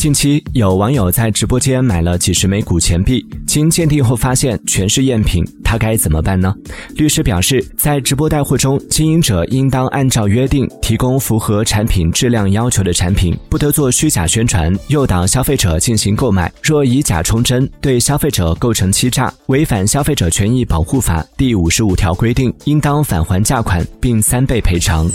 近期有网友在直播间买了几十枚古钱币经鉴定后发现全是赝品他该怎么办呢？律师表示在直播带货中经营者应当按照约定提供符合产品质量要求的产品不得做虚假宣传诱导消费者进行购买。若以假充真对消费者构成欺诈违反消费者权益保护法第五十五条规定应当返还价款并三倍赔偿。